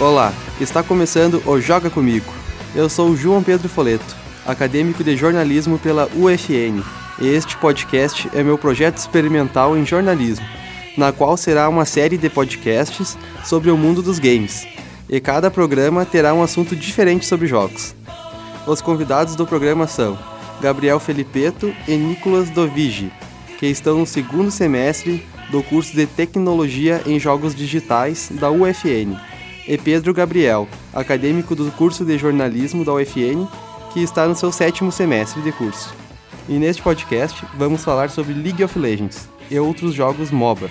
Olá, está começando o Joga Comigo. Eu sou João Pedro Foleto, acadêmico de jornalismo pela UFN, e este podcast é meu projeto experimental em jornalismo, na qual será uma série de podcasts sobre o mundo dos games, e cada programa terá um assunto diferente sobre jogos. Os convidados do programa são Gabriel Felipeto e Nicolas Dovigi, que estão no segundo semestre do curso de Tecnologia em Jogos Digitais da UFN, e Pedro Gabriel, acadêmico do curso de Jornalismo da UFN, que está no seu sétimo semestre de curso. E neste podcast vamos falar sobre League of Legends e outros jogos MOBA.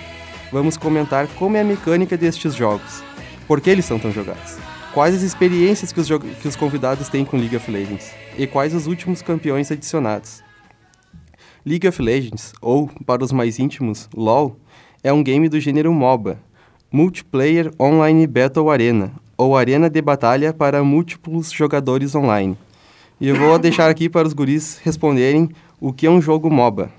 Vamos comentar como é a mecânica destes jogos, por que eles são tão jogados, quais as experiências que os, que os convidados têm com League of Legends e quais os últimos campeões adicionados. League of Legends, ou, para os mais íntimos, LoL, é um game do gênero MOBA, Multiplayer Online Battle Arena, ou Arena de Batalha para múltiplos jogadores online. E eu vou deixar aqui para os guris responderem o que é um jogo MOBA.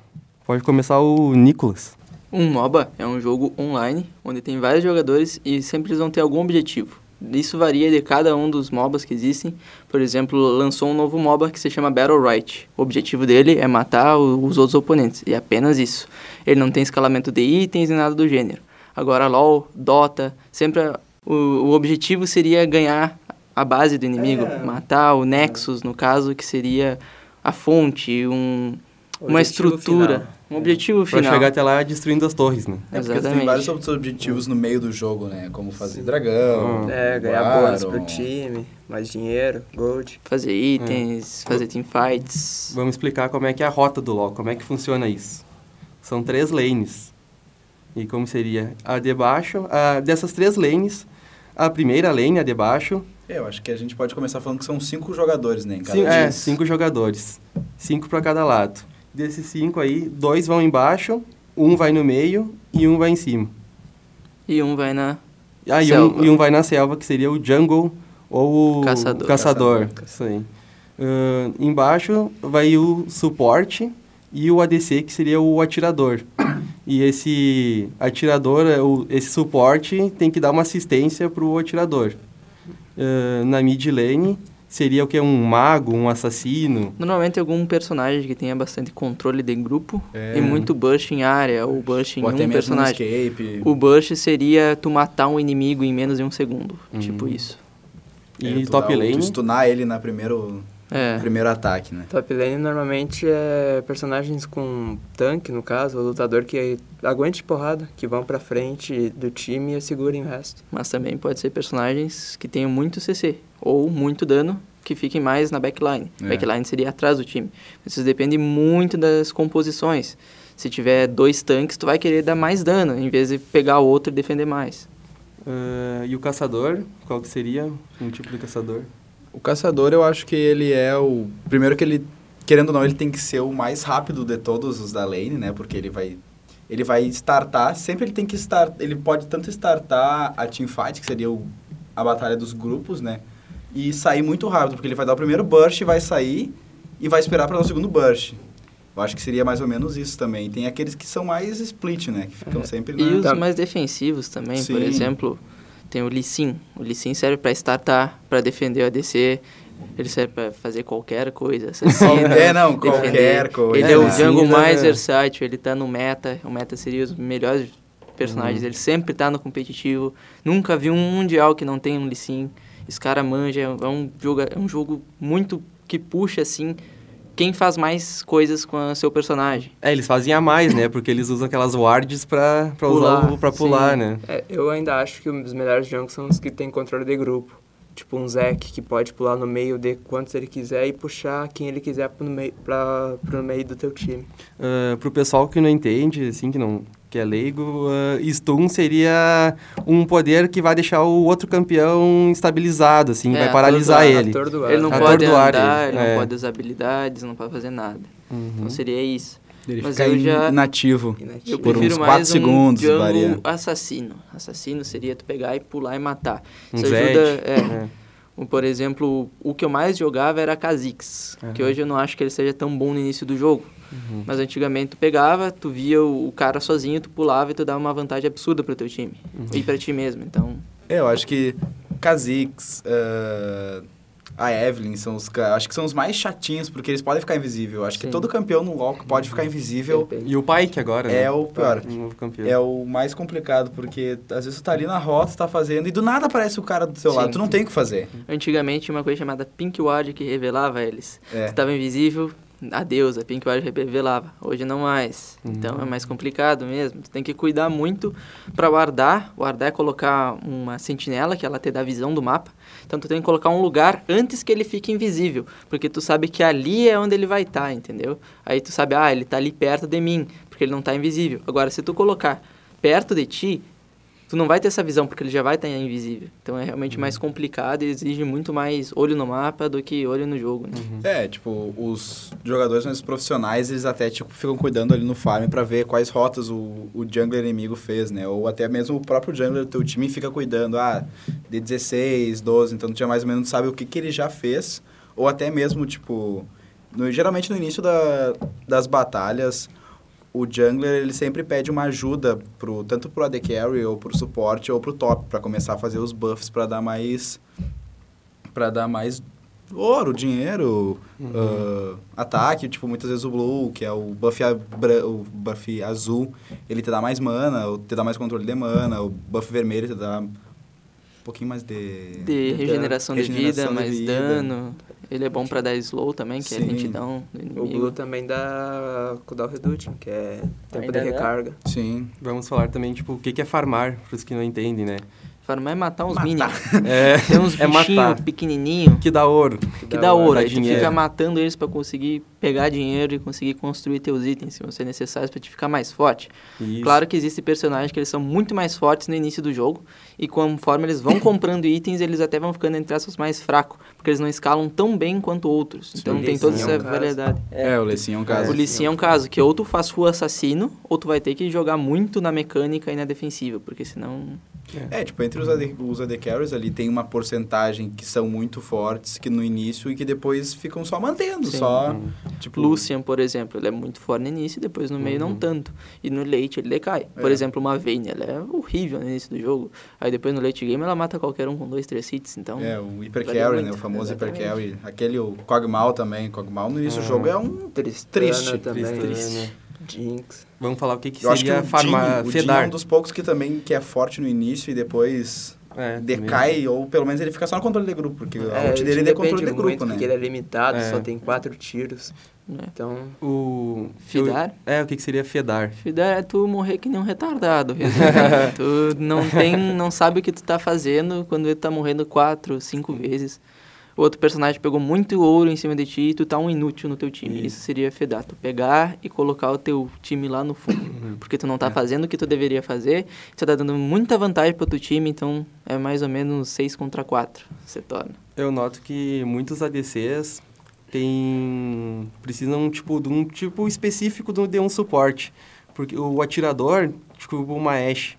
Pode começar o Nicolas. Um MOBA é um jogo online onde tem vários jogadores e sempre eles vão ter algum objetivo. Isso varia de cada um dos MOBAs que existem. Por exemplo, lançou um novo MOBA que se chama Battle Right. O objetivo dele é matar os outros oponentes, e apenas isso. Ele não tem escalamento de itens nem nada do gênero. Agora, LoL, Dota, sempre o, o objetivo seria ganhar a base do inimigo, é. matar o Nexus, no caso, que seria a fonte, um, uma estrutura, final. Um objetivo final. Pra chegar até lá destruindo as torres, né? É porque tem vários outros objetivos no meio do jogo, né? Como fazer Sim. dragão, é, ganhar bônus pro time, mais dinheiro, gold. Fazer itens, é. fazer teamfights. Vamos explicar como é que é a rota do LoL, como é que funciona isso. São três lanes. E como seria? A de baixo, a, dessas três lanes, a primeira lane, a de baixo... É, eu acho que a gente pode começar falando que são cinco jogadores, né? Em cada É, cinco jogadores. Cinco para cada lado. Desses cinco aí, dois vão embaixo, um vai no meio e um vai em cima. E um vai na ah, e selva. Um, e um vai na selva, que seria o jungle ou o caçador. caçador. caçador. Isso aí. Uh, embaixo vai o suporte e o ADC, que seria o atirador. E esse atirador, é esse suporte, tem que dar uma assistência para o atirador. Uh, na mid lane, seria o que? Um mago, um assassino? Normalmente algum personagem que tenha bastante controle de grupo é. e muito burst em área, ou burst em ou um personagem. Escape. O burst seria tu matar um inimigo em menos de um segundo, uhum. tipo isso. E é, top lane? Tu stunar ele na primeiro é. Primeiro ataque, né? Top lane normalmente é personagens com tanque, no caso, o lutador que aguente porrada, que vão pra frente do time e segurem o resto. Mas também pode ser personagens que tenham muito CC, ou muito dano, que fiquem mais na backline. É. Backline seria atrás do time. Isso depende muito das composições. Se tiver dois tanques, tu vai querer dar mais dano, em vez de pegar o outro e defender mais. Uh, e o caçador, qual que seria um tipo de caçador? O caçador, eu acho que ele é o. Primeiro que ele, querendo ou não, ele tem que ser o mais rápido de todos os da lane, né? Porque ele vai. Ele vai startar, sempre ele tem que start. Ele pode tanto startar a teamfight, que seria o, a batalha dos grupos, né? E sair muito rápido, porque ele vai dar o primeiro burst, vai sair e vai esperar para dar o segundo burst. Eu acho que seria mais ou menos isso também. Tem aqueles que são mais split, né? Que ficam é. sempre na... E os mais defensivos também, Sim. por exemplo tem o Lee Sin. O Lee Sin serve para startar, para defender o ADC. Ele serve para fazer qualquer coisa. Assassino, é, não, defender. qualquer coisa. Ele é, o jungle mais versátil, ele tá no meta. O meta seria os melhores personagens. Uhum. Ele sempre tá no competitivo. Nunca vi um mundial que não tem um Lee Sin. Esse cara manja, é um jogo, é um jogo muito que puxa, assim, quem faz mais coisas com o seu personagem. É, eles fazem a mais, né? Porque eles usam aquelas wards pra, pra pular, usar pra pular, sim. né? É, eu ainda acho que os melhores jogos são os que tem controle de grupo. Tipo um Zack que pode pular no meio de quantos ele quiser e puxar quem ele quiser pro meio, pra, pro meio do teu time. Uh, pro pessoal que não entende, assim, que não que é leigo, uh, stun seria um poder que vai deixar o outro campeão estabilizado, assim, é, vai paralisar ele. Ele não pode andar, ele, não é. pode usar habilidades, não pode fazer nada. Uhum. Então seria isso. Ele Mas eu já inativo, eu por uns 4 segundos, varia. assassino. Assassino seria tu pegar e pular e matar. Um isso ajuda, é, é. Por exemplo, o que eu mais jogava era Kha'Zix, que Aham. hoje eu não acho que ele seja tão bom no início do jogo. Uhum. Mas antigamente tu pegava, tu via o o cara sozinho, tu pulava e tu dava uma vantagem absurda pro teu time. E pra ti mesmo, então... É, eu acho que Kha'Zix, ah, a Evelyn, são os, acho que são os mais chatinhos, porque eles podem ficar invisível. Acho que Sim. todo campeão no LoL que pode ficar invisível. E o Pike agora, né? é o pior. O novo campeão. É o mais complicado, porque às vezes tu tá ali na rota, tá fazendo, e do nada aparece o cara do seu Sim. lado. Tu não tem o que fazer. Antigamente tinha uma coisa chamada Pink Ward que revelava eles. É. Tu tava invisível, adeus, a Pink Ward revelava. Hoje não mais. Uhum. Então é mais complicado mesmo. Tu tem que cuidar muito pra guardar. Guardar é colocar uma sentinela que ela te dá visão do mapa. Então tu tem que colocar um lugar antes que ele fique invisível, porque tu sabe que ali é onde ele vai estar, entendeu? Aí tu sabe, ah, ele tá ali perto de mim, porque ele não tá invisível. Agora se tu colocar perto de ti, tu não vai ter essa visão, porque ele já vai estar invisível. Então é realmente mais complicado e exige muito mais olho no mapa do que olho no jogo, né? É, tipo, os jogadores mais profissionais, eles até, tipo, ficam cuidando ali no farm pra ver quais rotas o, o jungler inimigo fez, né? Ou até mesmo o próprio jungler do teu time fica cuidando, ah, de 16, 12, então tu já mais ou menos sabe o que, que ele já fez. Ou até mesmo, tipo, no- geralmente no início da, das batalhas, o jungler, ele sempre pede uma ajuda, pro, tanto pro AD Carry, ou pro suporte, ou pro top, pra começar a fazer os buffs pra dar mais... Pra dar mais ouro, dinheiro, ah, ataque, tipo, muitas vezes o Blue, que é o buff, a- bra- o buff azul, ele te dá mais mana, ou te dá mais controle de mana, o buff vermelho te dá um pouquinho mais de... De regeneração de Regeneração vida, de mais vida. dano. Ele é bom pra dar slow também, que é Sim. lentidão do O. Blue também dá cooldown reduction, que é tempo Ainda de dá? recarga. Sim. Vamos falar também, tipo, o que que é farmar, pros que não entendem, né? Farmar é matar uns minions. É, Tem uns é bichinhos pequenininhos Que dá ouro. que dá ouro. dá Aí tu dinheiro. fica matando eles pra conseguir pegar dinheiro e conseguir construir teus itens, se você necessários pra te ficar mais forte. Isso. Claro que existem personagens que eles são muito mais fortes no início do jogo e conforme eles vão comprando itens, eles até vão ficando entre aspas mais fracos, porque eles não escalam tão bem quanto outros. Então Sim, tem toda essa é um variedade. É, o Lecim é um caso. O Sin é um caso que ou tu faz full assassino, ou tu vai ter que jogar muito na mecânica e na defensiva, porque senão... É, tipo, entre os AD, os AD Carries ali tem uma porcentagem que são muito fortes que no início e que depois ficam só mantendo, Sim. só... Uhum. Tipo, Lucian, por exemplo, ele é muito forte no início e depois no meio não Uhum. tanto. E no late ele decai. Por É. exemplo, uma Vayne, ela é horrível no início do jogo. Aí depois no late game ela mata qualquer um com dois, três hits, então... É, o Hyper Carry, né? O famoso Hyper. Carry. Aquele, o Kog'Maw também. Kog'Maw no início do jogo é um... Tristana Triste, também. Tristana. Jinx. Vamos falar o que que Eu acho que seria o farmar, Jhin, o é fedar. um dos poucos que também que é forte no início e depois É, decai, ou pelo menos ele fica só no controle de grupo, porque a É, ult dele é controle de muito, grupo, né? Porque ele é limitado, É. só tem quatro tiros. É. Então, O... Fidar? É, o que que seria fedar? Fidar é tu morrer que nem um retardado. tu não tem, não sabe o que tu tá fazendo quando ele tá morrendo quatro, cinco vezes. O outro personagem pegou muito ouro em cima de ti e tu tá um inútil no teu time. Isso. Isso seria fedar. Tu pegar e colocar o teu time lá no fundo. Porque tu não tá fazendo o que tu deveria fazer. Tu tá dando muita vantagem pro teu time, então é mais ou menos 6 contra 4 você torna. Eu noto que muitos ADCs tem precisam tipo de um tipo específico de um suporte, porque o atirador, tipo uma Ashe,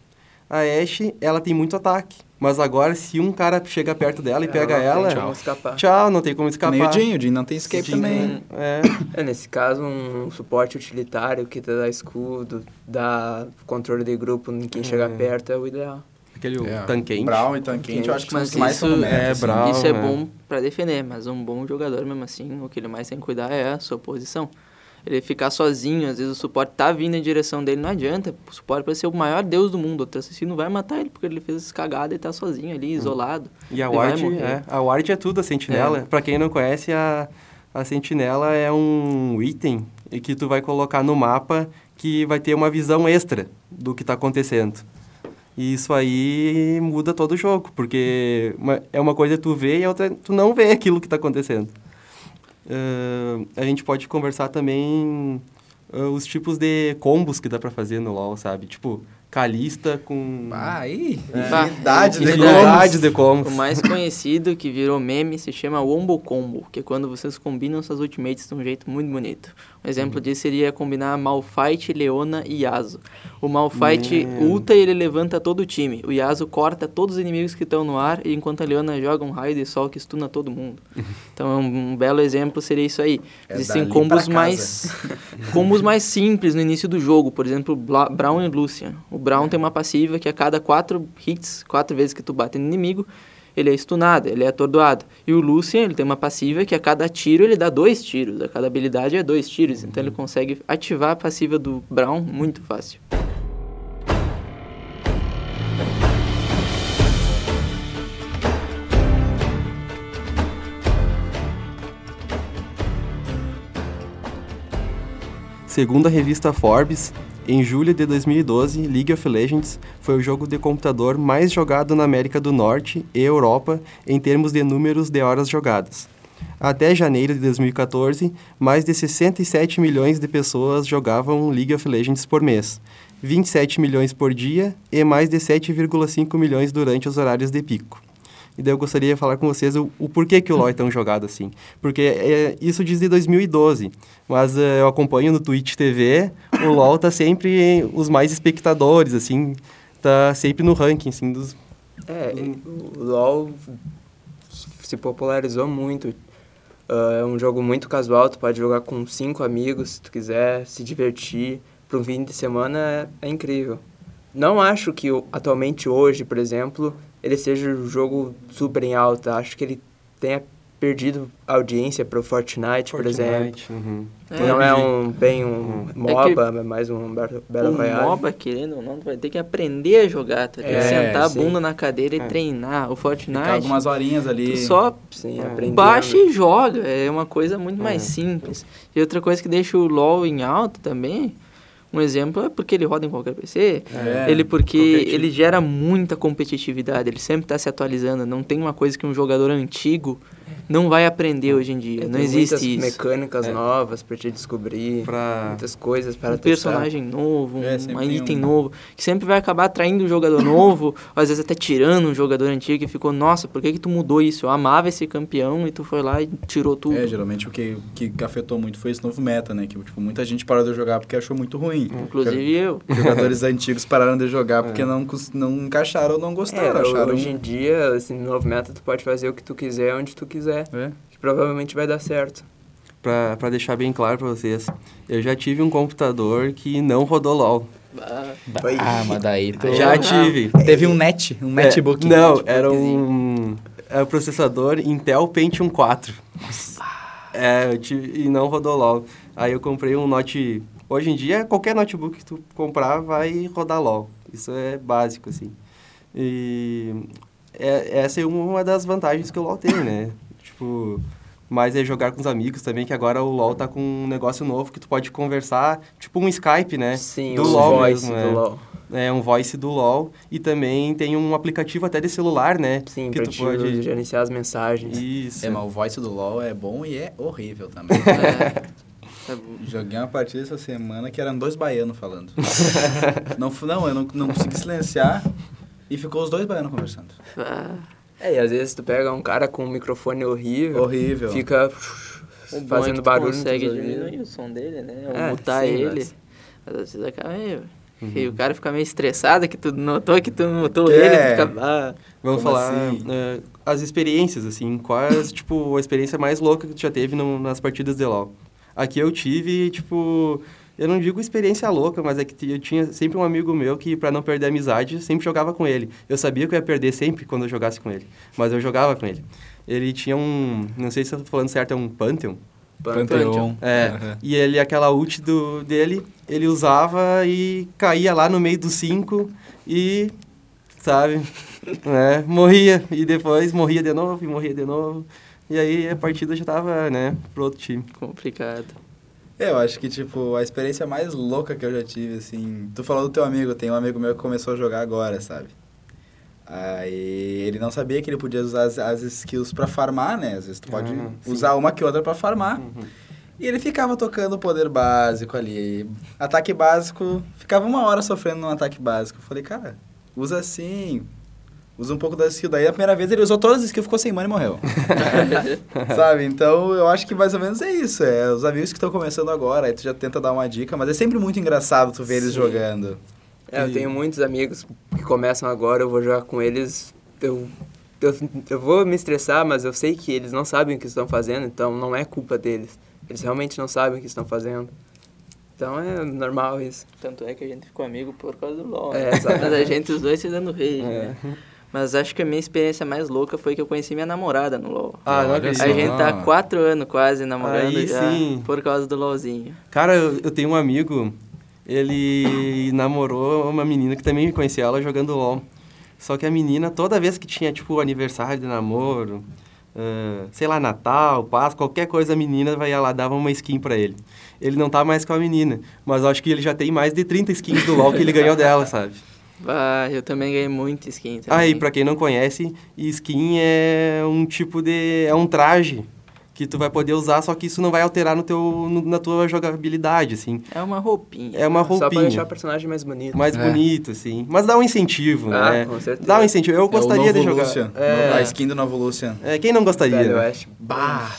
a Ashe, ela tem muito ataque, mas agora se um cara chega perto dela e pega não ela, escapar. tchau, não tem como escapar. Nem o Jhin, o Jhin não tem escape também. É, É, nesse caso, um suporte utilitário que te dá escudo, dá controle de grupo em quem chega É. perto é o ideal. aquele É, tanquente. Brown e Tanquente, eu acho que são Mas os que mais isso- são é, assim. Brown. Isso é né? bom pra defender, mas um bom jogador mesmo assim, o que ele mais tem que cuidar é a sua posição. Ele ficar sozinho, às vezes o suporte tá vindo em direção dele, não adianta. O suporte pode ser o maior deus do mundo. Outro assassino vai matar ele porque ele fez essa cagada e tá sozinho ali, isolado. E a ward, é, a ward é tudo a sentinela. É. Pra quem não conhece, a, a sentinela é um item que tu vai colocar no mapa que vai ter uma visão extra do que tá acontecendo. E isso aí muda todo o jogo, porque é uma coisa tu vê e a outra tu não vê aquilo que tá acontecendo. Ahn, a gente pode conversar também ah, os tipos de combos que dá pra fazer no LoL, sabe? Tipo, Calista com... Ah, aí, Bah, infinidade de Infinidade de O combos. mais conhecido que virou meme se chama Wombo Combo, que é quando vocês combinam suas ultimates de um jeito muito bonito. Um exemplo disso seria combinar Malphite, Leona e Yasuo. O Malphite Hum. ulta e ele levanta todo o time. O Yasuo corta todos os inimigos que estão no ar, e enquanto a Leona joga um raio de sol que stuna todo mundo. Então um, um belo exemplo seria isso aí. É Existem combos mais combos mais simples no início do jogo, por exemplo, Bla- Brown e Lucian. O Brown tem uma passiva que a cada quatro hits, quatro vezes que tu bate no inimigo, ele é stunado, ele é atordoado. E o Lucian, ele tem uma passiva que a cada tiro ele dá dois tiros, a cada habilidade é dois tiros, então ele consegue ativar a passiva do Brown muito fácil. Segundo a revista Forbes, em julho de 2012, League of Legends foi o jogo de computador mais jogado na América do Norte e Europa em termos de números de horas jogadas. Até janeiro de 2014, mais de 67 milhões de pessoas jogavam League of Legends por mês, 27 milhões por dia e mais de 7,5 milhões durante os horários de pico. E daí eu gostaria de falar com vocês o, o porquê que o LoL é tão jogado assim. Porque é, isso diz de 2012, mas eh, eu acompanho no Twitch TV, o LoL tá sempre em os mais espectadores, assim, tá sempre no ranking, assim, dos... É, o LoL se popularizou muito. Ah, é um jogo muito casual, tu pode jogar com cinco amigos se tu quiser, se divertir. Para um fim de semana é, é incrível. Não acho que atualmente hoje, por exemplo, ele seja um jogo super em alta. Acho que ele tenha perdido audiência para o Fortnite, por exemplo. Uhum. Que não é um, bem um Hum. MOBA, é mais um Battle o Royale. MOBA, querendo ou não, vai ter que aprender a jogar, que É, sentar sim. a bunda na cadeira e É. treinar. O Ficar Fortnite, algumas horinhas ali. só Sim, É. Baixa e joga, é uma coisa muito mais É. simples. E outra coisa que deixa o LoL em alta também, um exemplo é porque ele roda em qualquer PC, É, ele porque ele gera muita competitividade, ele sempre está se atualizando, não tem uma coisa que um jogador antigo não vai aprender hoje em dia, É, não tem muitas existe isso. mecânicas É. novas pra te descobrir, Pra... muitas coisas para um personagem novo, É, um, sempre um tem item um- novo, que sempre vai acabar atraindo um jogador novo, às vezes até tirando um jogador antigo que ficou, nossa, por que, que tu mudou isso? Eu amava esse campeão e tu foi lá e tirou tudo. É, geralmente o que, que afetou muito foi esse novo meta, né? Que tipo, muita gente parou de jogar porque achou muito ruim. Inclusive eu. Jogadores antigos pararam de jogar porque É. não, cus- não encaixaram ou não É, gostaram. acharam... hoje em dia, esse novo meta, tu pode fazer o que tu quiser, onde tu quiser, É. que provavelmente vai dar certo. Pra, pra deixar bem claro pra vocês, eu já tive um computador que não rodou LOL. Oi. Ah, mas daí tu... Já Ah. tive. Teve um net, um netbook. É, não, Netbookzinho. era um, era um processador Intel Pentium 4. É, eu tive, e não rodou LOL. Aí eu comprei um Note... Hoje em dia, qualquer notebook que tu comprar vai rodar LOL. Isso é básico, assim. E é, essa é uma das vantagens que o LOL tem, né? Tipo, mas é jogar com os amigos também, que agora o LOL tá com um negócio novo que tu pode conversar, tipo um Skype, né? Sim, do o LOL voice mesmo, do é. LoL. É um voice do LoL e também tem um aplicativo até de celular, né? Sim, que pra tu te pode gerenciar as mensagens. Isso. É, mas o voice do LoL é bom e é horrível também. É. Joguei uma partida essa semana que eram dois baianos falando. não, não, eu não, não consegui silenciar e ficou os dois baianos conversando. Ah, É, e às vezes tu pega um cara com um microfone horrível, Horrível. fica o bom é que fazendo tu barulho consegue diminuir o som dele, né? Ou É, mutar sim, ele. mas- Às vezes acaba meio... Uhum. E o cara fica meio estressado que tu notou que tu mutou Que ele, é? fica... Ah, Vamos falar assim? eh, as experiências, assim. Quais, tipo, a experiência mais louca que tu já teve no- nas partidas de LoL? Aqui eu tive, tipo... Eu não digo experiência louca, mas é que eu tinha sempre um amigo meu que, pra não perder a amizade, sempre jogava com ele. Eu sabia que eu ia perder sempre quando eu jogasse com ele, mas eu jogava com ele. Ele tinha um... Não sei se eu tô falando certo, é um Pantheon? Pantheon. É, Aham. e ele, aquela ult do, dele, ele usava e caía lá no meio dos cinco e, sabe, né, morria. E depois morria de novo e morria de novo. E aí a partida já tava, né, pro outro time. complicado. É, Eu acho que, tipo, a experiência mais louca que eu já tive, assim... Tu falou do teu amigo, tem um amigo meu que começou a jogar agora, sabe? Aí ele não sabia que ele podia usar as, as skills pra farmar, né? Às vezes tu pode Ah, usar uma que outra pra farmar. Uhum. E ele ficava tocando o poder básico ali. Ataque básico, ficava uma hora sofrendo num ataque básico. Eu falei, cara, usa assim, usa um pouco da skill. Daí a primeira vez ele usou todas as skills, ficou sem mana e morreu. Sabe? Então eu acho que mais ou menos é isso. É os amigos que estão começando agora, aí tu já tenta dar uma dica, mas é sempre muito engraçado tu ver eles Sim. jogando. É, eu E- tenho muitos amigos que começam agora, eu vou jogar com eles. Eu, eu, eu vou me estressar, mas eu sei que eles não sabem o que estão fazendo, então não é culpa deles. Eles realmente não sabem o que estão fazendo. Então é normal isso. Tanto é que a gente ficou amigo por causa do LoL. É, né? exato. Mas a gente, os dois, se dando rei. É. né? Mas acho que a minha experiência mais louca foi que eu conheci minha namorada no LoL. Ah, não acredito. A gente tá há quatro anos quase namorando Aí já sim. por causa do LoLzinho. Cara, eu, eu tenho um amigo, ele namorou uma menina que também conhecia ela jogando LOL. Só que a menina, toda vez que tinha, tipo, aniversário de namoro, ah, sei lá, Natal, Páscoa, qualquer coisa, a menina vai lá, dava uma skin pra ele. Ele não tá mais com a menina, mas acho que ele já tem mais de 30 skins do LoL que ele ganhou dela, sabe? Ah, eu também ganhei muito skin. Ah, e também. pra quem não conhece, skin é um tipo de... é um traje que tu vai poder usar, só que isso não vai alterar no teu, no- na tua jogabilidade, assim. É uma roupinha. É uma Só pra roupinha. deixar o personagem mais bonito. mais É. bonito, assim. Mas dá um incentivo, Ah, né? com certeza. Dá um incentivo. Eu gostaria é o de jogar. Lucian. É, A skin do novo Lucian. é, quem não gostaria? Velho né? Oeste. Bah!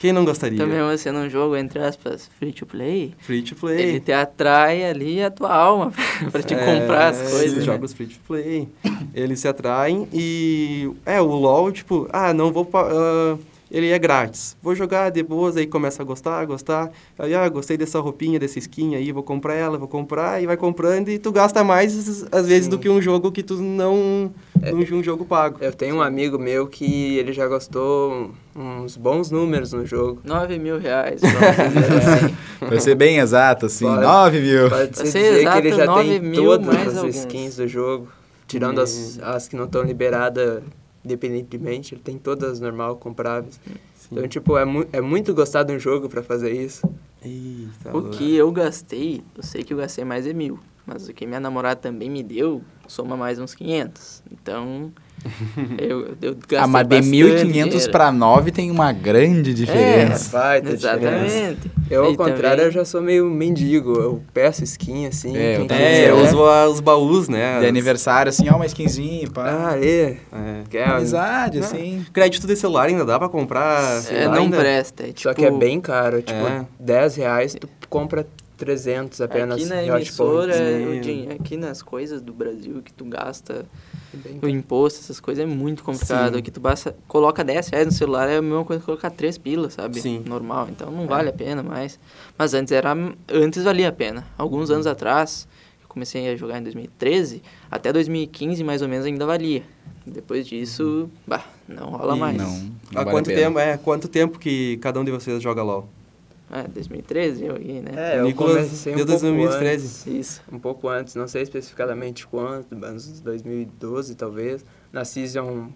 Quem não gostaria? Também você num jogo, entre aspas, free to play, Free to play. ele te atrai ali a tua alma pra te comprar as É, coisas. Esses né? jogos free to play. Eles se atraem e. É, o LOL, tipo, ah, não vou. ah, ele é grátis. Vou jogar de boas, aí começa a gostar, gostar. Aí, ah, gostei dessa roupinha, dessa skin aí, vou comprar ela, vou comprar, e vai comprando, e tu gasta mais, às vezes, Sim. do que um jogo que tu não. É. Um, um jogo pago. Eu tenho um amigo meu que ele já gastou uns bons números no jogo. 9 mil reais. Pra ser bem exato, assim, Pode. 9 mil. Pode ser dizer exato, que ele já 9 tem mil todas mais as alguns. skins do jogo, tirando as, as que não estão liberadas independentemente, ele tem todas normal, compráveis. Então, tipo, é, mu é muito gostar de um jogo pra fazer isso. Eita, O que eu gastei, eu sei que eu gastei mais de mil. Mas o que minha namorada também me deu, soma mais uns 500. Então, eu, eu Ah, mas de bastante 1.500 dinheiro. pra 9 tem uma grande diferença. Vai ter diferença. Exatamente. Eu, ao E contrário, também- eu já sou meio mendigo. Eu peço skin, assim. É, eu. É, quiser. eu uso a- os baús, né? De aniversário, assim, ó, uma skinzinha, pá. Ah, é. É. Quer, Amizade, Não. assim. Crédito de celular ainda dá pra comprar? É, não ainda? presta. É, tipo, Só que é bem caro. Tipo, É. 10 reais tu compra 300 apenas. Aqui na emissora, é, aqui nas coisas do Brasil que tu gasta, Bem o imposto, essas coisas é muito complicado. Sim. Aqui tu basta, coloca 10 reais no celular, é a mesma coisa que colocar 3 pilas, sabe? Sim. Normal, então não vale a pena mais. Mas antes era antes valia a pena. Alguns anos atrás, eu comecei a jogar em 2013, até 2015 mais ou menos ainda valia. Depois disso, bah, não rola E mais. Não, não Há vale quanto tempo, é, quanto tempo que cada um de vocês joga LOL? É, 2013 eu ia, né? É, eu Nicolas, comecei um desde pouco 2013. antes. Isso. Um pouco antes, não sei especificadamente quanto, mas 2012 talvez. Na Season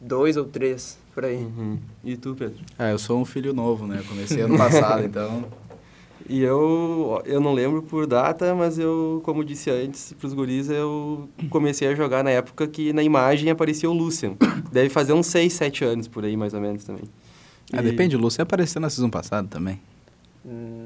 2 ou 3, por aí. Uhum. E tu, Pedro? Ah, eu sou um filho novo, né? Comecei ano passado, então... E eu, eu não lembro por data, mas eu, como disse antes pros guris, eu comecei a jogar na época que na imagem aparecia o Lucian. Deve fazer uns 6, 7 anos por aí, mais ou menos, também. Ah, E- depende, o Lúcio apareceu na season passada também.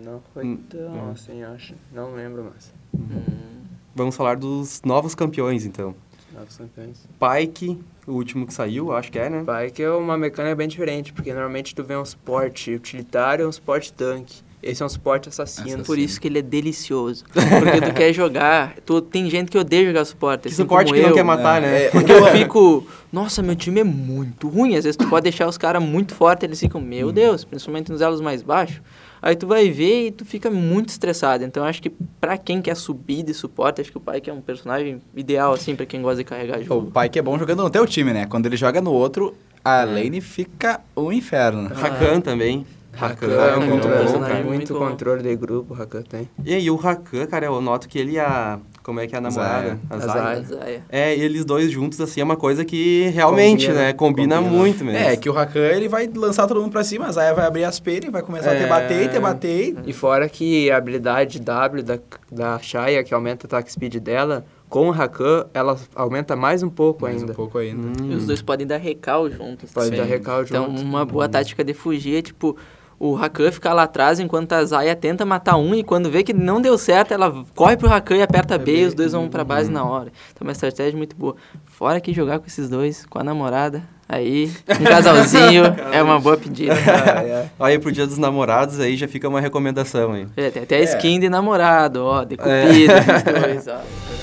Não foi Hum, tão hum. assim, acho. Não lembro mais. Hum. Vamos falar dos novos campeões, então. Novos campeões. Pike, o último que saiu, acho que é, né? Bike é uma mecânica bem diferente, porque normalmente tu vê um suporte utilitário e um suporte tanque. Esse é um suporte assassino. Por isso que ele é delicioso. Porque tu quer jogar. Tu, tem gente que odeia jogar suporte. Que assim suporte como que não eu. quer matar, né? É, Porque eu fico, nossa, meu time é muito ruim. Às vezes tu pode deixar os caras muito fortes, eles ficam, meu Hum. Deus, principalmente nos elos mais baixos. Aí tu vai ver e tu fica muito estressado. Então acho que pra quem quer subir de suporte, acho que o Pike é um personagem ideal, assim, pra quem gosta de carregar O jogo. pai que é bom jogando no teu time, né? Quando ele joga no outro, a lane fica um inferno. Rakan também. Rakan Rakan é é um muito controle, bom, personagem cara. muito muito controle de grupo, o Rakan tem. E aí, o Rakan, cara, eu noto que ele e a... Como é que é a namorada? Zaya. A Zaya. É, eles dois juntos, assim, é uma coisa que realmente, Combina, né? Combina, combina. muito mesmo. É, que o Rakan ele vai lançar todo mundo pra cima, a Zaya vai abrir as penas, vai começar a te É. bater, te bater. E fora que a habilidade W da, da Shaya, que aumenta o attack speed dela, com o Rakan, ela aumenta mais um pouco Mais ainda. um pouco ainda. Hum. E os dois podem dar recal juntos. Pode Sim. dar recal Então, junto. uma boa tática de fugir é, tipo, o Rakan fica lá atrás enquanto a Zaya tenta matar um e quando vê que não deu certo, ela corre pro Rakan e aperta B e os dois vão pra base na hora. Então é uma estratégia muito boa. Fora que jogar com esses dois, com a namorada, aí um casalzinho é uma boa pedida. Ah, é. Aí pro dia dos namorados, aí já fica uma recomendação aí. É, tem até a skin de namorado, ó, de cupido, dos dois, ó.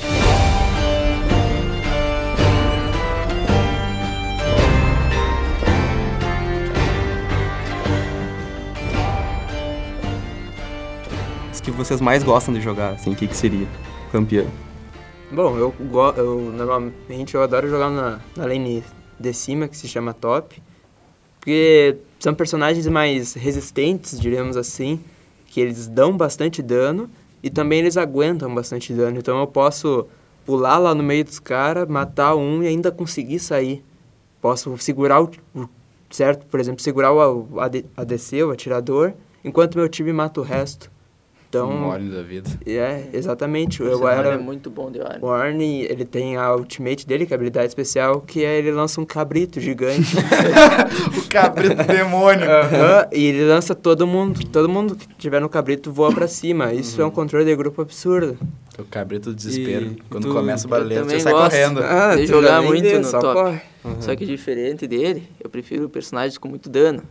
vocês mais gostam de jogar, assim, o que, que seria? Campeão. Bom, eu, eu normalmente eu adoro jogar na, na lane de cima, que se chama top. Porque são personagens mais resistentes, diríamos assim, que eles dão bastante dano e também eles aguentam bastante dano. Então eu posso pular lá no meio dos caras, matar um e ainda conseguir sair. Posso segurar o, certo, por exemplo, segurar o, o AD ADC, o atirador, enquanto meu time mata o resto. Então, Um da vida. é, exatamente. O personagem era é muito bom de hora. o Arne, ele tem a ultimate dele, que é a habilidade especial, que é ele lança um cabrito gigante. o cabrito demônio. E ele lança todo mundo, todo mundo que tiver no cabrito voa pra cima. Isso é um controle de grupo absurdo. O cabrito do desespero. E Quando tu- começa o barulheiro, Eu você sai gosto. correndo. Ah, de jogar muito no só top. corre. Só que diferente dele, eu prefiro personagens com muito dano.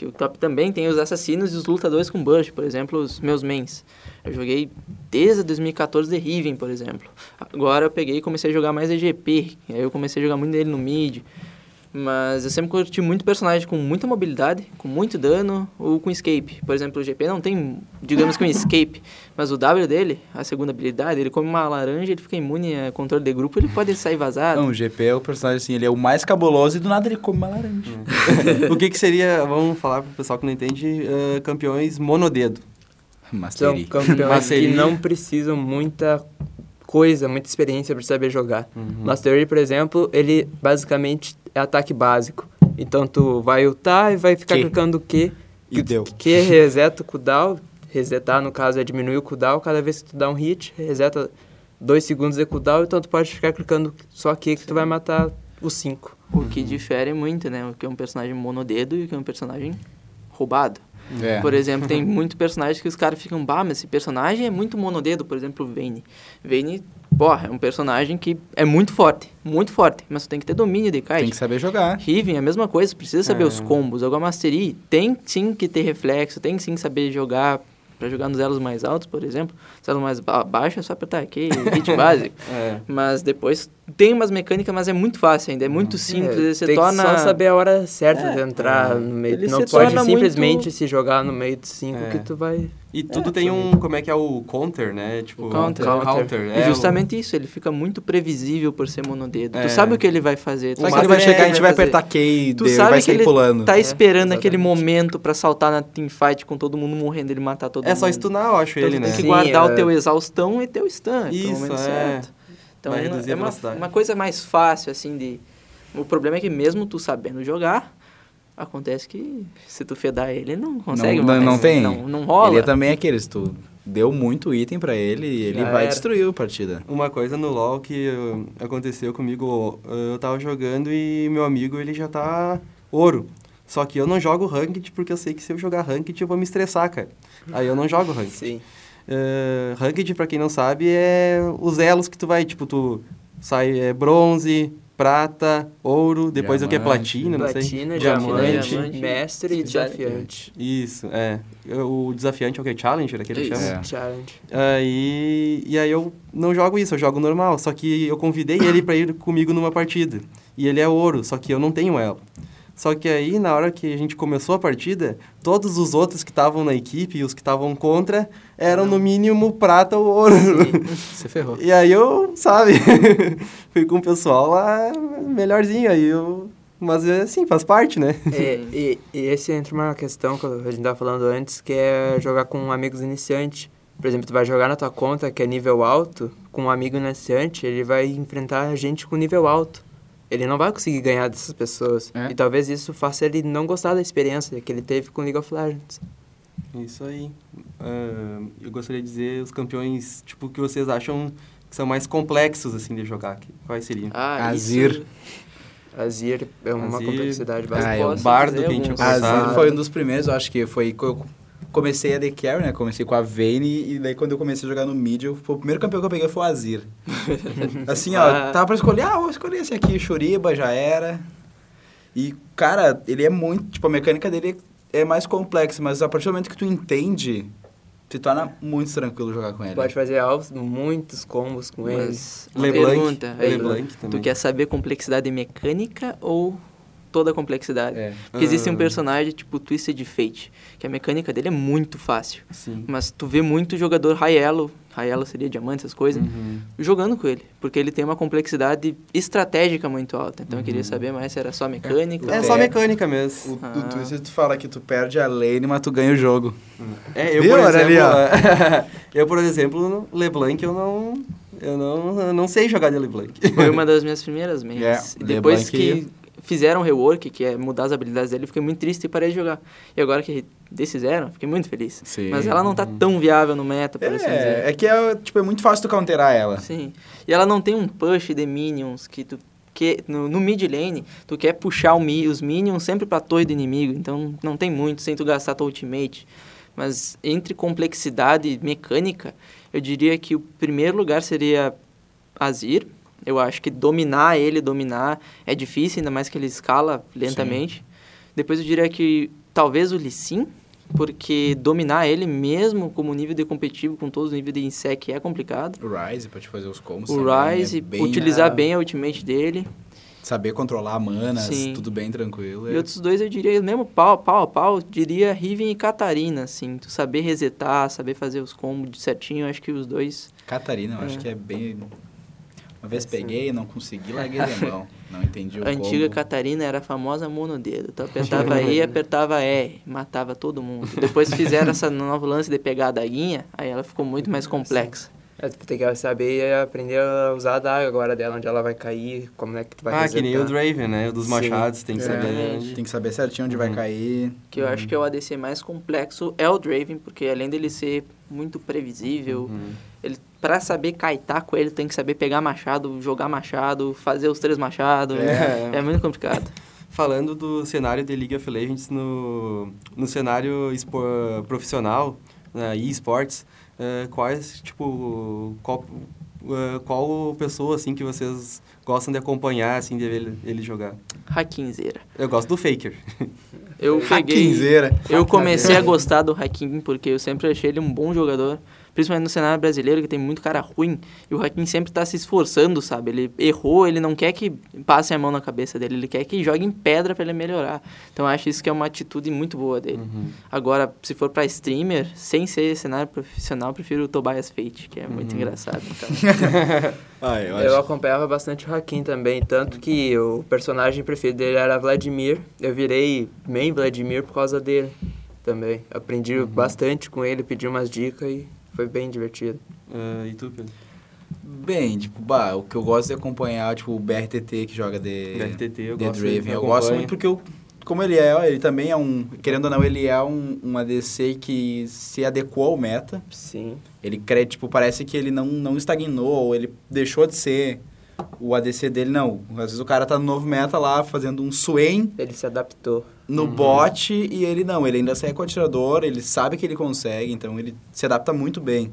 Que o top também tem os assassinos e os lutadores com burst, por exemplo, os meus mains. Eu joguei desde 2014 de Riven, por exemplo. Agora eu peguei e comecei a jogar mais EGP. Aí eu comecei a jogar muito nele no mid. Mas eu sempre curti muito personagem com muita mobilidade, com muito dano ou com escape. Por exemplo, o GP não tem, digamos que um escape, mas o W dele, a segunda habilidade, ele come uma laranja, ele fica imune a controle de grupo, ele pode sair vazado. Não, o GP é o personagem assim, ele é o mais cabuloso e do nada ele come uma laranja. o que, que seria, vamos falar pro pessoal que não entende, eh, campeões monodedo. São Mastery. campeões Mastery. que não precisam muita coisa, muita experiência pra saber jogar. Mastery, por exemplo, ele basicamente é ataque básico. Então tu vai ultar e vai ficar Q. clicando o Q. E deu. Que reseta o cooldown. Resetar, no caso, é diminuir o cooldown. Cada vez que tu dá um hit, reseta dois segundos de cooldown. Então tu pode ficar clicando só Q que tu vai matar os 5. O que difere muito, né? O que é um personagem monodedo e o que é um personagem roubado. É. Por exemplo, tem muito personagem que os caras ficam, bah, mas esse personagem é muito monodedo, por exemplo, o Vayne. Vayne, porra, é um personagem que é muito forte, muito forte, mas tem que ter domínio de kite. Tem que saber jogar. Riven é a mesma coisa, precisa saber É. os combos. Agora, Mastery tem sim que ter reflexo, tem sim que saber jogar pra jogar nos elos mais altos, por exemplo. Os elos mais ba baixos é só apertar aqui, hit básico. É. Mas depois tem umas mecânicas, mas é muito fácil ainda, é muito simples. você tem torna... que só saber a hora certa de entrar no meio. Ele Não pode simplesmente muito- se jogar no meio dos 5 É. que tu vai... E tudo tem um, como é que é o counter, né? Tipo, O counter. counter. E é, justamente isso, ele fica muito previsível por ser monodedo. É. Tu sabe o que ele vai fazer. Tu Só que sabe ele vai chegar, a gente vai apertar Q e Tu deu, sabe vai que sair ele pulando. tá É, esperando aquele momento pra saltar na teamfight com todo mundo morrendo, ele matar todo É mundo. só stunar, eu acho Então ele, né? tem que Sim, guardar é. o teu exaustão e teu stun Isso, é. certo. Então Vai é, reduzir é a uma, uma coisa mais fácil, assim, de... O problema é que mesmo tu sabendo jogar, acontece que se tu fedar ele, não consegue não, mais. não tem. Não, não rola. Ele é também aqueles, tu deu muito item pra ele e ele Já vai era. destruir a partida. Uma coisa no LoL que uh, aconteceu comigo, uh, eu tava jogando e meu amigo, ele já tá ouro. Só que eu não jogo Ranked porque eu sei que se eu jogar Ranked eu vou me estressar, cara. Aí eu não jogo Ranked. Sim. Uh, ranked, pra quem não sabe, é os elos que tu vai, tipo, tu sai é, bronze, prata, ouro, depois o que é Diamante. platina, não sei. Platina, diamante, diamante, mestre e desafiante. Isso, é. O desafiante é o que? Challenger, aquele Isso. chama? É. Challenge. Aí, e aí eu não jogo isso, eu jogo normal. Só que eu convidei ele pra ir comigo numa partida. E ele é ouro, só que eu não tenho elo. Só que aí, na hora que a gente começou a partida, todos os outros que estavam na equipe e os que estavam contra eram no mínimo prata ou ouro. Você ferrou. E aí eu, sabe, fui com o pessoal lá melhorzinho. Aí eu. Mas assim, faz parte, né? É, e, e esse entra uma questão que a gente tava falando antes, que é jogar com amigos iniciantes. Por exemplo, tu vai jogar na tua conta, que é nível alto, com um amigo iniciante, ele vai enfrentar gente com nível alto. Ele não vai conseguir ganhar dessas pessoas. É. E talvez isso faça ele não gostar da experiência que ele teve com League of Legends. Isso aí. Ah, eu gostaria de dizer os campeões, tipo, que vocês acham que são mais complexos, assim, de jogar. Quais seriam? Ah, Azir. isso- Azir é uma Azir. complexidade Ah, bastante. é um Posso bardo que a gente tinha Azir foi um dos primeiros, eu acho que foi comecei a The Carry, né? Comecei com a Vayne e daí quando eu comecei a jogar no mid, eu- foi o primeiro campeão que eu peguei foi o Azir. assim, ó, Ah. tava pra escolher, ah, vou escolher esse aqui, Shuriba, já era. E, cara, ele é muito, tipo, a mecânica dele é mais complexa, mas a partir do momento que tu entende, se torna muito tranquilo jogar com ele. Pode fazer altos, muitos combos com ele. Mas uma LeBlanc, pergunta, aí, LeBlanc também. tu quer saber complexidade mecânica ou toda a complexidade? É. Porque existe um Ah. personagem tipo Twisted Fate, que a mecânica dele é muito fácil. Sim. Mas tu vê muito jogador high elo, high elo seria diamante, essas coisas, Uhum. jogando com ele. Porque ele tem uma complexidade estratégica muito alta. Então eu queria saber mais se era só mecânica. É É. só mecânica mesmo. O, Ah. o Twisted tu fala que tu perde a lane, mas tu ganha o jogo. É, eu, Viu? por Olha exemplo, ali, eu, por exemplo, no LeBlanc, eu não, eu não, eu não sei jogar de LeBlanc. Foi uma das minhas primeiras mains. É, e depois LeBlanc- que fizeram o rework, que é mudar as habilidades dele, fiquei muito triste e parei de jogar. E agora que desfizeram, fiquei muito feliz. Sim. Mas ela não tá tão viável no meta, por assim dizer. É, é que é, tipo, é muito fácil tu counterar ela. Sim. E ela não tem um push de minions que tu que no, no mid lane tu quer puxar o mi, os minions sempre pra torre do inimigo, então não tem muito sem tu gastar tua ultimate. Mas entre complexidade e mecânica, eu diria que o primeiro lugar seria Azir. Eu acho que dominar ele, dominar é difícil, ainda mais que ele escala lentamente. Depois eu diria que talvez o Lee Sin, porque dominar ele mesmo como nível de competitivo, com todos os níveis de insec, é complicado. O Ryze pra te fazer os combos O também, é Ryze, bem- utilizar bem a ultimate dele. Saber controlar manas, Sim. tudo bem tranquilo. E é- outros dois eu diria, mesmo pau, pau a pau, diria Riven e Catarina, assim. Tu saber resetar, saber fazer os combos certinho, acho que os dois... Catarina, eu É. acho que é bem... Uma vez peguei, não consegui, larguei de mão. Não entendi o a antiga combo. Catarina era a famosa monodedo. Tu apertava E, apertava E, matava todo mundo. Depois fizeram essa novo lance de pegar a daguinha, aí ela ficou muito mais complexa. É, tu tem que saber e aprender a usar a daga agora dela, onde ela vai cair, como é que tu vai ah, resetar. que nem o Draven, né? O dos Sim. machados, tem que É. saber onde... Tem que saber certinho onde vai Uhum. cair. Que eu acho que é o ADC mais complexo é o Draven, porque além dele ser muito previsível, Uhum. Pra saber kaitar com ele, tem que saber pegar machado, jogar machado, fazer os três machados. É. É, muito complicado. Falando do cenário de League of Legends no, no cenário espo- profissional, na eSports, eh, quais, tipo, qual, eh, qual pessoa, assim, que vocês gostam de acompanhar, assim, de ver ele, ele jogar? Hakinzeira. Eu gosto do Faker. Eu peguei... Hackenzeira. Eu comecei a gostar do Hakim porque eu sempre achei ele um bom jogador. Principalmente no cenário brasileiro, que tem muito cara ruim. E o Hakim sempre tá se esforçando, sabe? Ele errou, ele não quer que passe a mão na cabeça dele. Ele quer que jogue em pedra para ele melhorar. Então eu acho isso que é uma atitude muito boa dele. Uhum. Agora, se for pra streamer, sem ser cenário profissional, eu prefiro o Tobias Fate, que é muito engraçado. Então. Ah, eu Eu acompanhava bastante o Hakim também, tanto que o personagem preferido dele era Vladimir. Eu virei main Vladimir por causa dele também. Aprendi Uhum. bastante com ele, pedi umas dicas e foi bem divertido. Eh, e tu, Pedro? Bem, tipo, bah, o que eu gosto de acompanhar, tipo, o BRTT que joga de, BRTT, eu de gosto, Draven. Eu gosto muito porque eu, como ele é, ele também é um, querendo ou não, ele é um, um ADC que se adequou ao meta. Sim. Ele tipo, parece que ele não, não estagnou, ou ele deixou de ser o ADC dele, não. Às vezes o cara tá no novo meta lá, fazendo um Swain Ele se adaptou. no Uhum. bot, e ele não, ele ainda sai com o atirador, ele sabe que ele consegue, então ele se adapta muito bem.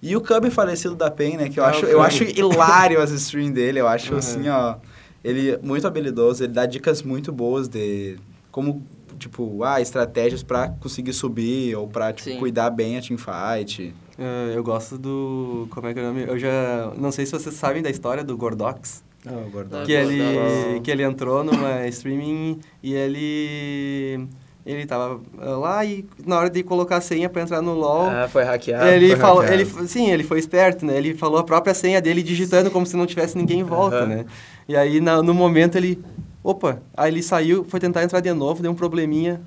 E o Cubby falecido da PEN, né, que eu, Ah, acho, eu acho hilário as streams dele, eu acho Uhum. assim, ó, ele é muito habilidoso, ele dá dicas muito boas de como, tipo, ah, estratégias pra conseguir subir, ou pra, tipo, Sim. cuidar bem a teamfight. Eh, eu gosto do... Como é que é o nome? Eu já... Não sei se vocês sabem da história do Gordox. Ah, o Gordon. Ah, que ele Gordox. que ele entrou numa streaming e ele ele tava lá e na hora de colocar a senha para entrar no LoL Ah, foi hackeado. ele foi falou hackeado. ele sim ele foi esperto né ele falou a própria senha dele digitando como se não tivesse ninguém em volta Aham. né e aí na- no momento ele opa aí ele saiu foi tentar entrar de novo deu um probleminha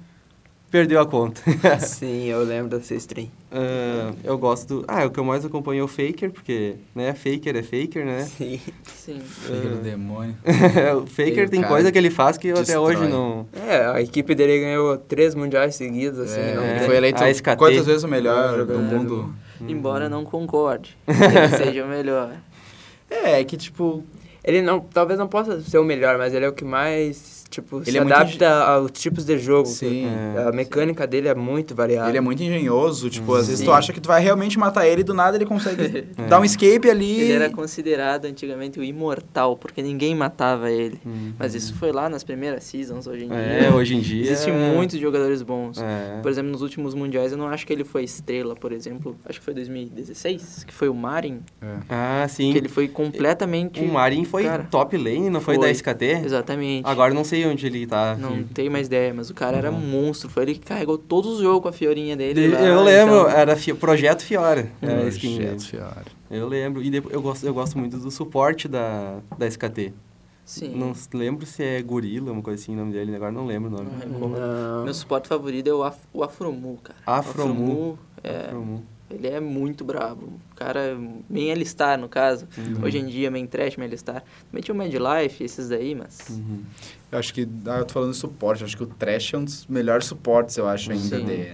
perdeu a conta Sim, eu lembro dessa stream. Ah, eu gosto do ah o que eu mais acompanho é o Faker porque né Faker é Faker né Sim. Sim. Filho do demônio. o Faker Ele, tem cara, coisa que ele faz que eu até hoje não É, a equipe dele ganhou três mundiais seguidos, assim. É, não ele é. foi eleito SKT. quantas vezes o melhor do mundo. Embora não concorde que ele seja o melhor. É, que tipo, Ele não, talvez não possa ser o melhor, mas ele é o que mais, tipo, Ele se é adapta aos tipos de jogo. Sim. A mecânica dele é muito variada. Ele é muito engenhoso, tipo, às vezes Sim. tu acha que tu vai realmente matar ele e do nada ele consegue dar um escape ali. Ele era considerado antigamente o imortal, porque ninguém matava ele. Uhum. Mas isso foi lá nas primeiras seasons, hoje em É, dia. hoje em dia... Existem muitos jogadores bons. É. Por exemplo, nos últimos mundiais, eu não acho que ele foi estrela, por exemplo. Acho que foi 2016, que foi o Marin. Ah, sim. Que ele foi completamente... O Marin foi Cara, top lane, não foi, foi. da SKT? Exatamente. Agora eu não sei onde ele tá. Não aqui. tenho mais ideia, mas o cara era um monstro. Foi ele que carregou todos os jogos com a fiorinha dele. Ele- lá, eu lembro, então- era fi- Projeto Fiora. Era a skin dele. Projeto Fiora. Eu lembro. E depois, eu, gosto, eu gosto muito do suporte da, da SKT. Sim. Não lembro se é Gorila, uma coisa assim, o nome dele. Agora não lembro o nome. Não. Não. Meu suporte favorito é o, Af o Afromu, cara. Afromu. Afromu, é, Afromu. Ele é muito brabo. O cara, main alistar, no caso. Uhum. Hoje em dia, main trash, main alistar. Também tinha o Mad Life, esses daí, mas... Uhum. Eu acho que, ah, eu tô falando de suporte, eu acho que o Trash é um dos melhores suportes, eu acho, ainda Sim. de...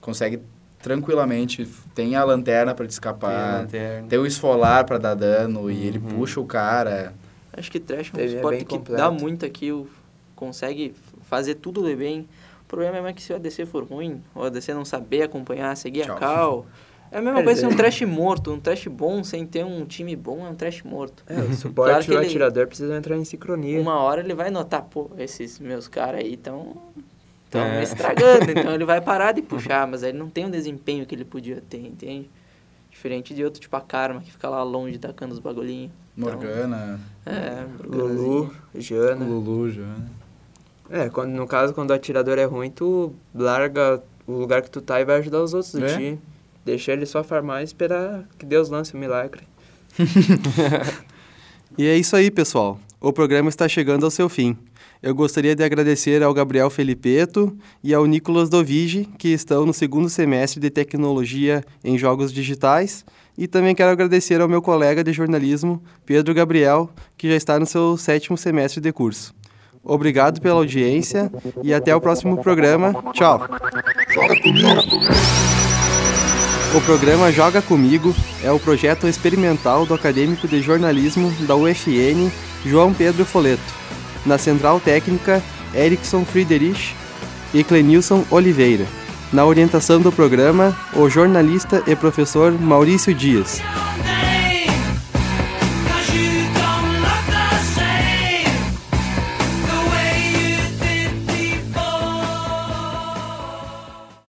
Consegue tranquilamente, tem a lanterna pra te Tem a escapar, lanterna. tem o esfolar pra dar dano e ele Uhum. puxa o cara. Acho que trash é um é suporte bem que completo. dá muito aqui, o- consegue fazer tudo de bem. O problema é que se o ADC for ruim, o ADC não saber acompanhar, seguir Tchau. a cal... É a mesma É, coisa que é. um trash morto. Um trash bom sem ter um time bom é um trash morto. É, o suporte Claro que e o ele- atirador precisam entrar em sincronia. Uma hora ele vai notar, pô, esses meus caras aí estão estão É. me estragando, então ele vai parar de puxar, mas aí ele não tem o desempenho que ele podia ter, entende? Diferente de outro, tipo a Karma, que fica lá longe tacando os bagulhinhos. Morgana, É, Lulu, Jana. Lulu, já. É, quando, no caso, quando o atirador é ruim, tu larga o lugar que tu tá e vai ajudar os outros do É? time. Deixa ele só farmar e esperar que Deus lance o milagre. E é isso aí, pessoal. O programa está chegando ao seu fim. Eu gostaria de agradecer ao Gabriel Felipeto e ao Nicolas Dovigi, que estão no segundo semestre de Tecnologia em Jogos Digitais. E também quero agradecer ao meu colega de jornalismo, Pedro Gabriel, que já está no seu sétimo semestre de curso. Obrigado pela audiência e até o próximo programa. Tchau! O programa Joga Comigo é o projeto experimental do acadêmico de jornalismo da UFN, João Pedro Foleto. Na central técnica, Erickson Friedrich e Clenilson Oliveira. Na orientação do programa, o jornalista e professor Maurício Dias.